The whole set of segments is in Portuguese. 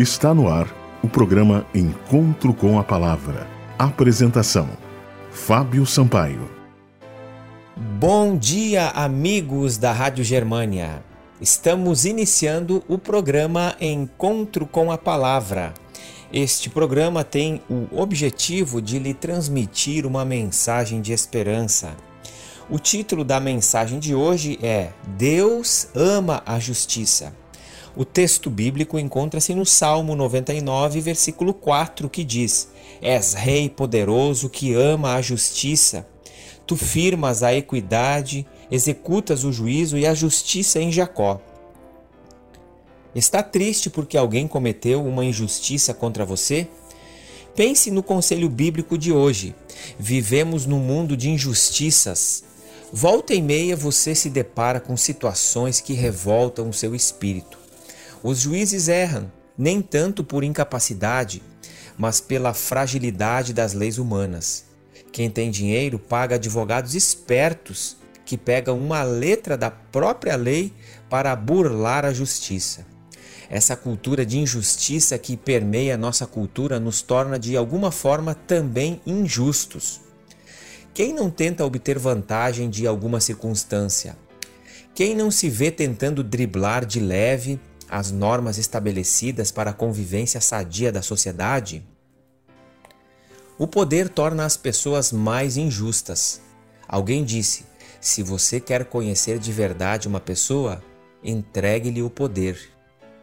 Está no ar o programa Encontro com a Palavra. Apresentação: Fábio Sampaio. Bom dia, amigos da Rádio Germânia. Estamos iniciando o programa Encontro com a Palavra. Este programa tem o objetivo de lhe transmitir uma mensagem de esperança. O título da mensagem de hoje é Deus ama a justiça. O texto bíblico encontra-se no Salmo 99, versículo 4, que diz: És rei poderoso que ama a justiça. Tu firmas a equidade, executas o juízo e a justiça em Jacó. Está triste porque alguém cometeu uma injustiça contra você? Pense no conselho bíblico de hoje. Vivemos num mundo de injustiças. Volta e meia você se depara com situações que revoltam o seu espírito. Os juízes erram, nem tanto por incapacidade, mas pela fragilidade das leis humanas. Quem tem dinheiro paga advogados espertos que pegam uma letra da própria lei para burlar a justiça. Essa cultura de injustiça que permeia nossa cultura nos torna de alguma forma também injustos. Quem não tenta obter vantagem de alguma circunstância? Quem não se vê tentando driblar de leve as normas estabelecidas para a convivência sadia da sociedade? O poder torna as pessoas mais injustas. Alguém disse: se você quer conhecer de verdade uma pessoa, entregue-lhe o poder.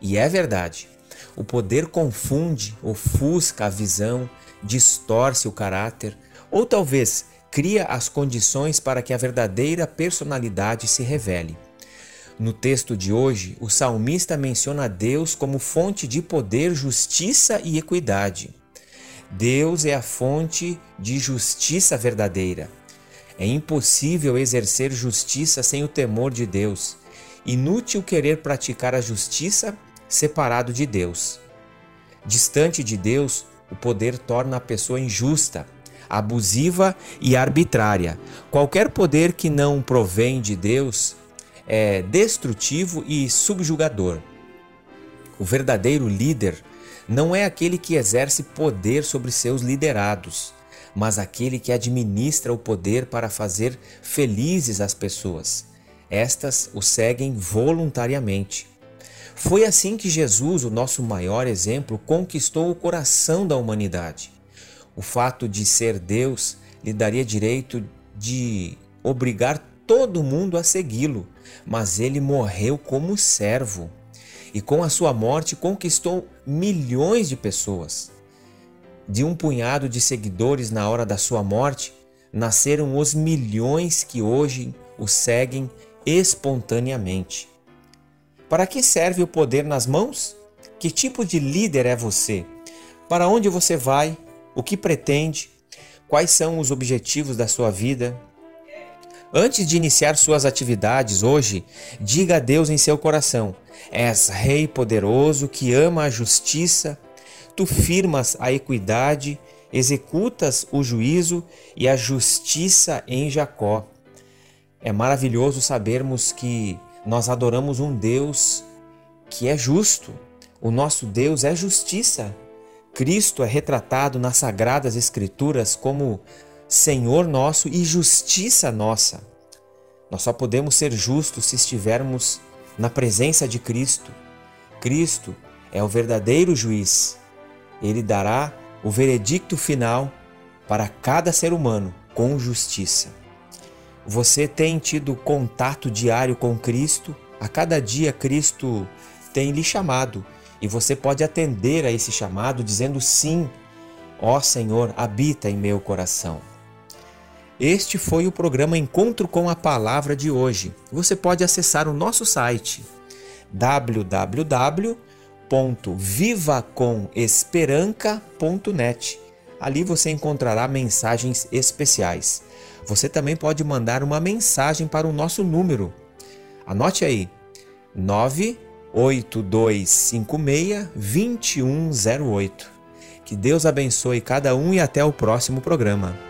E é verdade. O poder confunde, ofusca a visão, distorce o caráter, ou talvez cria as condições para que a verdadeira personalidade se revele. No texto de hoje, o salmista menciona Deus como fonte de poder, justiça e equidade. Deus é a fonte de justiça verdadeira. É impossível exercer justiça sem o temor de Deus. Inútil querer praticar a justiça separado de Deus. Distante de Deus, o poder torna a pessoa injusta, abusiva e arbitrária. Qualquer poder que não provém de Deus é destrutivo e subjugador. O verdadeiro líder não é aquele que exerce poder sobre seus liderados, mas aquele que administra o poder para fazer felizes as pessoas. Estas o seguem voluntariamente. Foi assim que Jesus, o nosso maior exemplo, conquistou o coração da humanidade. O fato de ser Deus lhe daria direito de obrigar todo mundo a segui-lo, mas ele morreu como servo e com a sua morte conquistou milhões de pessoas. De um punhado de seguidores na hora da sua morte, nasceram os milhões que hoje o seguem espontaneamente. Para que serve o poder nas mãos? Que tipo de líder é você? Para onde você vai? O que pretende? Quais são os objetivos da sua vida? Antes de iniciar suas atividades hoje, diga a Deus em seu coração: És Rei poderoso que ama a justiça, tu firmas a equidade, executas o juízo e a justiça em Jacó. É maravilhoso sabermos que nós adoramos um Deus que é justo. O nosso Deus é justiça. Cristo é retratado nas sagradas Escrituras como Senhor nosso e justiça nossa. Nós só podemos ser justos se estivermos na presença de Cristo. Cristo é o verdadeiro juiz. Ele dará o veredicto final para cada ser humano com justiça. Você tem tido contato diário com Cristo? A cada dia Cristo tem lhe chamado e você pode atender a esse chamado dizendo sim. Ó Senhor, habita em meu coração. Este foi o programa Encontro com a Palavra de hoje. Você pode acessar o nosso site www.vivacomesperanca.net. Ali você encontrará mensagens especiais. Você também pode mandar uma mensagem para o nosso número. Anote aí: 98256 2108. Que Deus abençoe cada um e até o próximo programa.